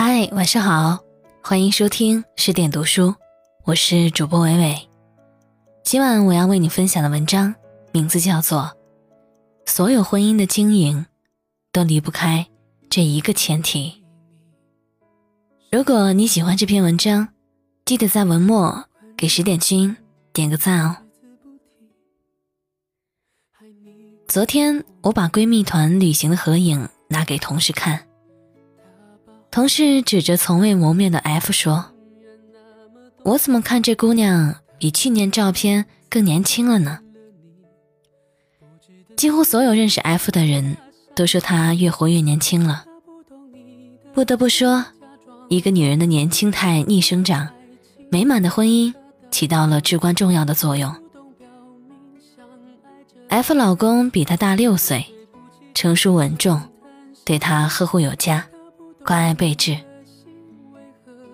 嗨，晚上好，欢迎收听十点读书，我是主播伟伟。今晚我要为你分享的文章名字叫做《所有婚姻的经营都离不开这一个前提》。如果你喜欢这篇文章，记得在文末给十点君点个赞哦。昨天我把闺蜜团旅行的合影拿给同事看。同事指着从未谋面的 F 说：“我怎么看这姑娘比去年照片更年轻了呢？”几乎所有认识 F 的人都说她越活越年轻了。不得不说，一个女人的年轻态逆生长，美满的婚姻起到了至关重要的作用。F 老公比她大六岁，成熟稳重，对她呵护有加。关爱备至。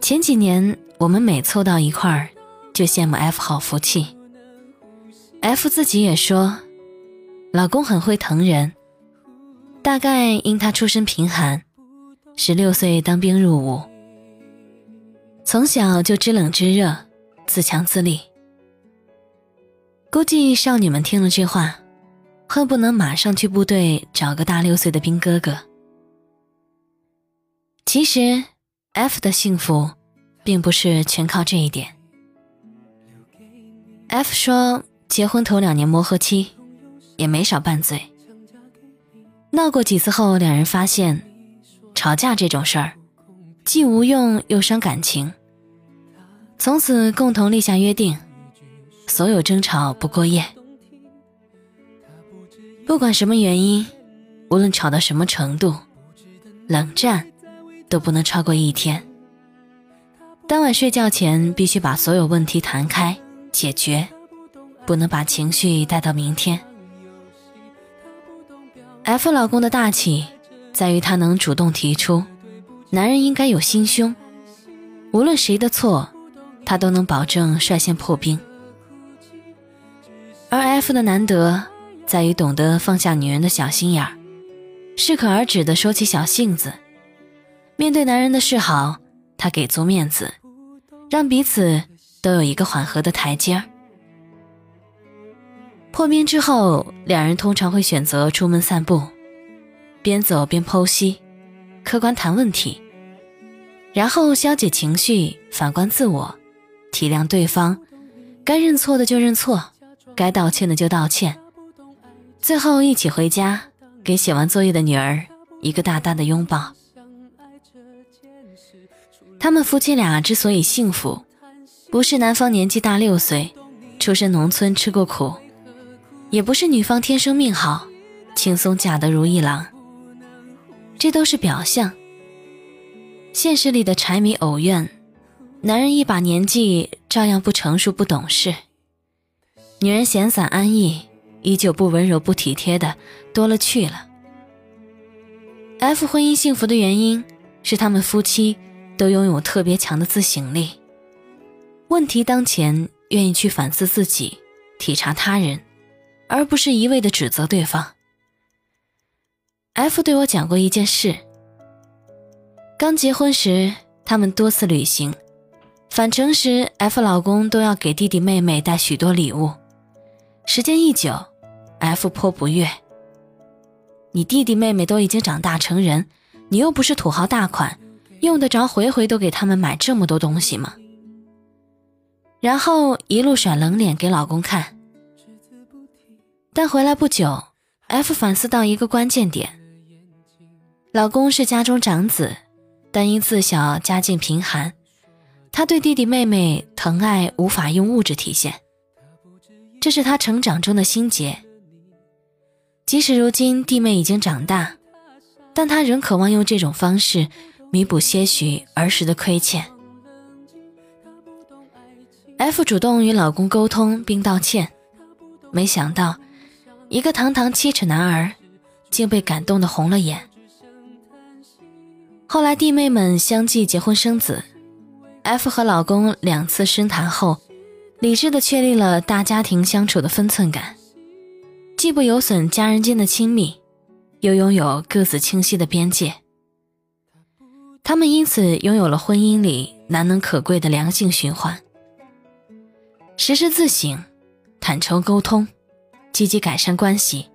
前几年我们每凑到一块儿，就羡慕 F 好福气。F 自己也说，老公很会疼人。大概因他出身贫寒，十六岁当兵入伍，从小就知冷知热，自强自立。估计少女们听了这话，恨不能马上去部队找个大六岁的兵哥哥。其实，F 的幸福，并不是全靠这一点。F 说，结婚头两年磨合期，也没少拌嘴。闹过几次后，两人发现，吵架这种事儿，既无用又伤感情。从此共同立下约定，所有争吵不过夜。不管什么原因，无论吵到什么程度，冷战。都不能超过一天。当晚睡觉前必须把所有问题谈开解决，不能把情绪带到明天。F 老公的大气在于他能主动提出，男人应该有心胸，无论谁的错，他都能保证率先破冰。而 F 的难得在于懂得放下女人的小心眼儿，适可而止的收起小性子。面对男人的示好，她给足面子，让彼此都有一个缓和的台阶儿。破冰之后，两人通常会选择出门散步，边走边剖析，客观谈问题，然后消解情绪，反观自我，体谅对方，该认错的就认错，该道歉的就道歉，最后一起回家，给写完作业的女儿一个大大的拥抱。他们夫妻俩之所以幸福，不是男方年纪大六岁，出身农村吃过苦，也不是女方天生命好，轻松嫁得如意郎。这都是表象。现实里的柴米偶怨，男人一把年纪照样不成熟不懂事，女人闲散安逸，依旧不温柔不体贴的多了去了。F 婚姻幸福的原因是他们夫妻。都拥有特别强的自省力，问题当前愿意去反思自己，体察他人，而不是一味的指责对方。F 对我讲过一件事：刚结婚时，他们多次旅行，返程时，F 老公都要给弟弟妹妹带许多礼物。时间一久，F 颇不悦：“你弟弟妹妹都已经长大成人，你又不是土豪大款。”用得着回回都给他们买这么多东西吗？然后一路甩冷脸给老公看。但回来不久，F 反思到一个关键点：老公是家中长子，但因自小家境贫寒，他对弟弟妹妹疼爱无法用物质体现，这是他成长中的心结。即使如今弟妹已经长大，但他仍渴望用这种方式。弥补些许儿时的亏欠，F 主动与老公沟通并道歉，没想到一个堂堂七尺男儿竟被感动的红了眼。后来弟妹们相继结婚生子，F 和老公两次深谈后，理智的确立了大家庭相处的分寸感，既不有损家人间的亲密，又拥有各自清晰的边界。他们因此拥有了婚姻里难能可贵的良性循环。时时自省，坦诚沟通，积极改善关系，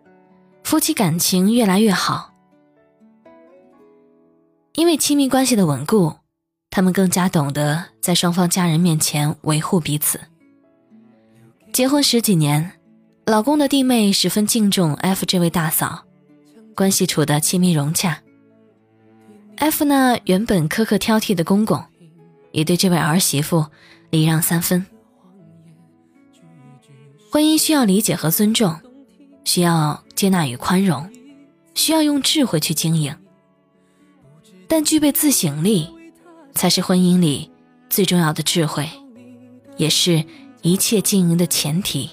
夫妻感情越来越好。因为亲密关系的稳固，他们更加懂得在双方家人面前维护彼此。结婚十几年，老公的弟妹十分敬重 F 这位大嫂，关系处得亲密融洽。F 那原本苛刻挑剔的公公，也对这位儿媳妇礼让三分。婚姻需要理解和尊重，需要接纳与宽容，需要用智慧去经营。但具备自省力，才是婚姻里最重要的智慧，也是一切经营的前提。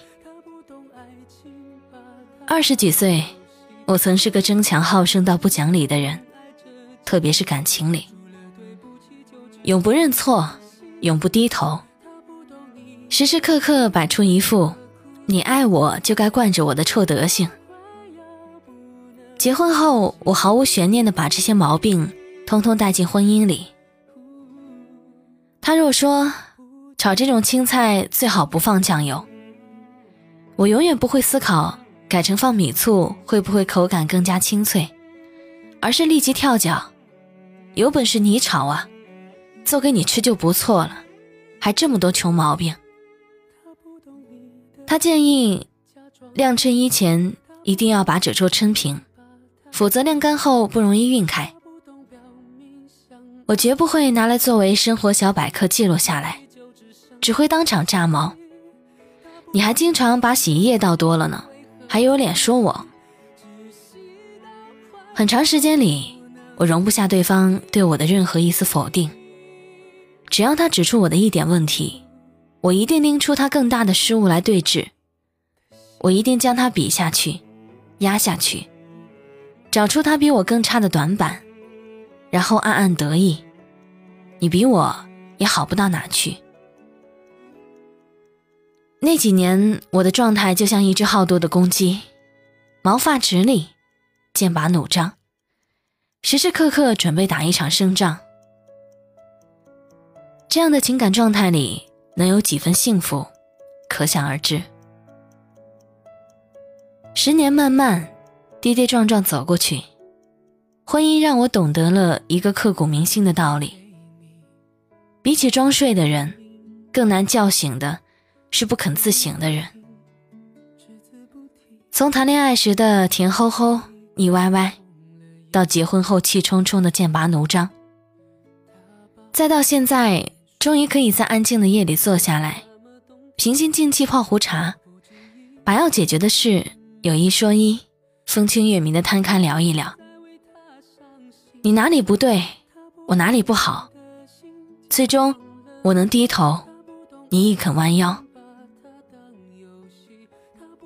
二十几岁，我曾是个争强好胜到不讲理的人。特别是感情里，永不认错，永不低头，时时刻刻摆出一副“你爱我就该惯着我的”臭德行。结婚后，我毫无悬念的把这些毛病通通带进婚姻里。他若说炒这种青菜最好不放酱油，我永远不会思考改成放米醋会不会口感更加清脆，而是立即跳脚。有本事你炒啊，做给你吃就不错了，还这么多穷毛病。他建议晾衬衣前一定要把褶皱抻平，否则晾干后不容易熨开。我绝不会拿来作为生活小百科记录下来，只会当场炸毛。你还经常把洗衣液倒多了呢，还有脸说我？很长时间里。我容不下对方对我的任何一丝否定，只要他指出我的一点问题，我一定拎出他更大的失误来对峙，我一定将他比下去，压下去，找出他比我更差的短板，然后暗暗得意，你比我也好不到哪去。那几年，我的状态就像一只好斗的公鸡，毛发直立，剑拔弩张。时时刻刻准备打一场胜仗，这样的情感状态里能有几分幸福，可想而知。十年漫漫，跌跌撞撞走过去，婚姻让我懂得了一个刻骨铭心的道理：比起装睡的人，更难叫醒的是不肯自省的人。从谈恋爱时的甜吼吼、腻歪歪。到结婚后气冲冲的剑拔弩张，再到现在终于可以在安静的夜里坐下来，平心静气泡壶茶，把要解决的事有一说一，风清月明的摊开聊一聊。你哪里不对，我哪里不好，最终我能低头，你亦肯弯腰，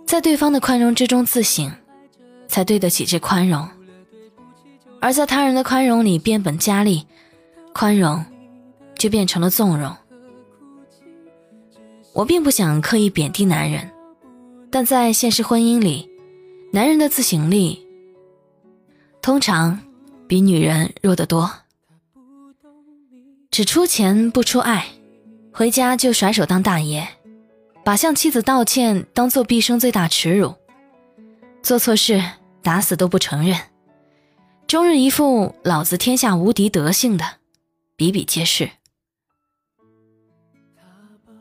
在对方的宽容之中自省，才对得起这宽容。而在他人的宽容里变本加厉，宽容就变成了纵容。我并不想刻意贬低男人，但在现实婚姻里，男人的自省力通常比女人弱得多。只出钱不出爱，回家就甩手当大爷，把向妻子道歉当做毕生最大耻辱，做错事打死都不承认。终日一副老子天下无敌德性的，比比皆是。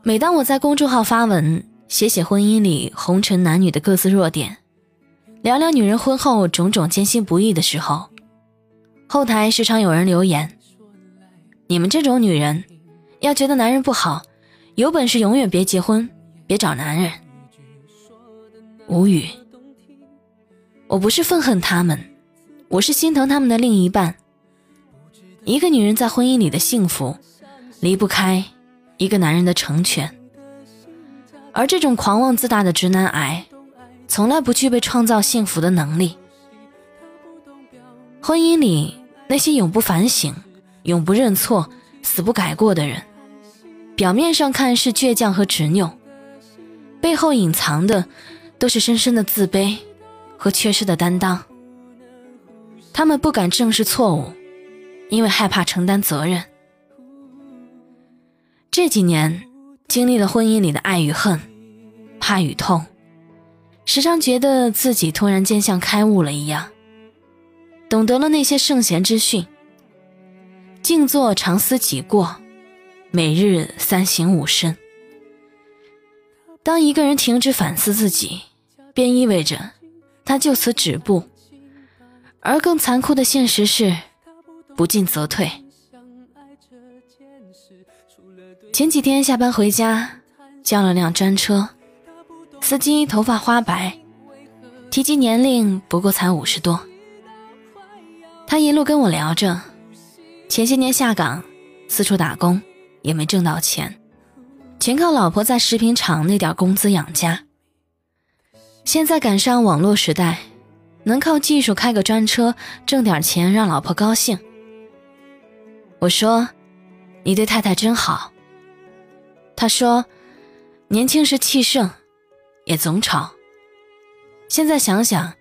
每当我在公众号发文，写写婚姻里红尘男女的各自弱点，聊聊女人婚后种种艰辛不易的时候，后台时常有人留言：“你们这种女人，要觉得男人不好，有本事永远别结婚，别找男人。”无语。我不是愤恨他们。我是心疼他们的另一半。一个女人在婚姻里的幸福，离不开一个男人的成全。而这种狂妄自大的直男癌，从来不具备创造幸福的能力。婚姻里那些永不反省、永不认错、死不改过的人，表面上看是倔强和执拗，背后隐藏的都是深深的自卑和缺失的担当。他们不敢正视错误，因为害怕承担责任。这几年经历了婚姻里的爱与恨、怕与痛，时常觉得自己突然间像开悟了一样，懂得了那些圣贤之训：静坐常思己过，每日三省吾身。当一个人停止反思自己，便意味着他就此止步。而更残酷的现实是，不进则退。前几天下班回家，叫了辆专车，司机头发花白，提及年龄不过才五十多。他一路跟我聊着，前些年下岗，四处打工，也没挣到钱，全靠老婆在食品厂那点工资养家。现在赶上网络时代。能靠技术开个专车挣点钱，让老婆高兴。我说：“你对太太真好。”他说：“年轻时气盛，也总吵。现在想想，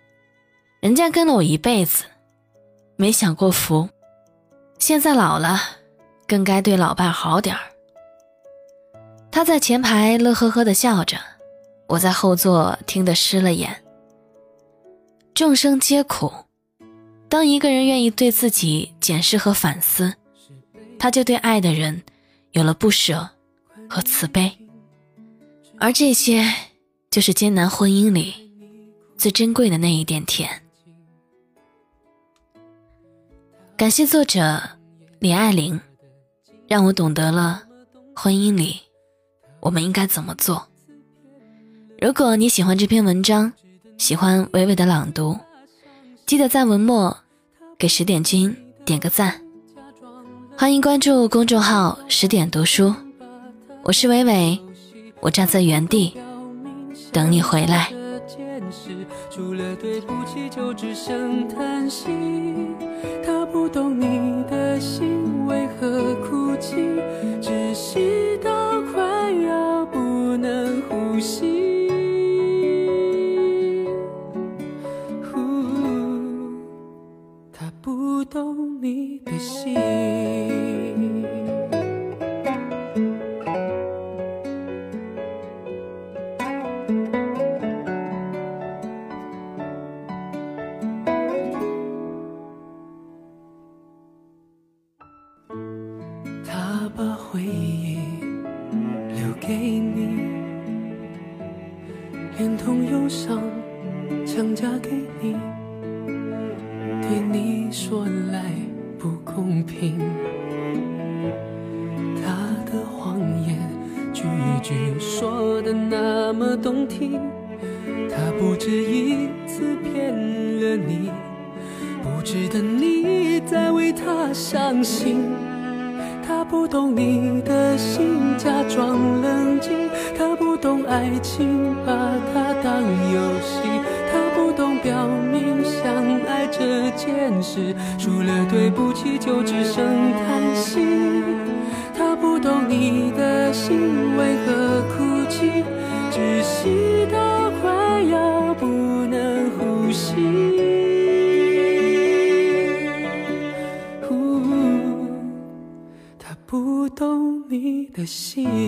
人家跟了我一辈子，没享过福。现在老了，更该对老伴好点儿。”他在前排乐呵呵的笑着，我在后座听得湿了眼。众生皆苦，当一个人愿意对自己检视和反思，他就对爱的人有了不舍和慈悲，而这些就是艰难婚姻里最珍贵的那一点甜。感谢作者李爱玲，让我懂得了婚姻里我们应该怎么做。如果你喜欢这篇文章，喜欢伟伟的朗读，记得在文末给十点君点个赞。欢迎关注公众号“十点读书”，我是伟伟，我站在原地等你回来。除了对不起，就只剩叹息。他不懂你他不止一次骗了你，不值得你再为他伤心。他不懂你的心，假装冷静。他不懂爱情，把它当游戏。他不懂表明相爱这件事，除了对不起就只剩叹息。他不懂你的心为何哭泣，窒息到呜他不懂你的心。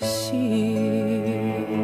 心。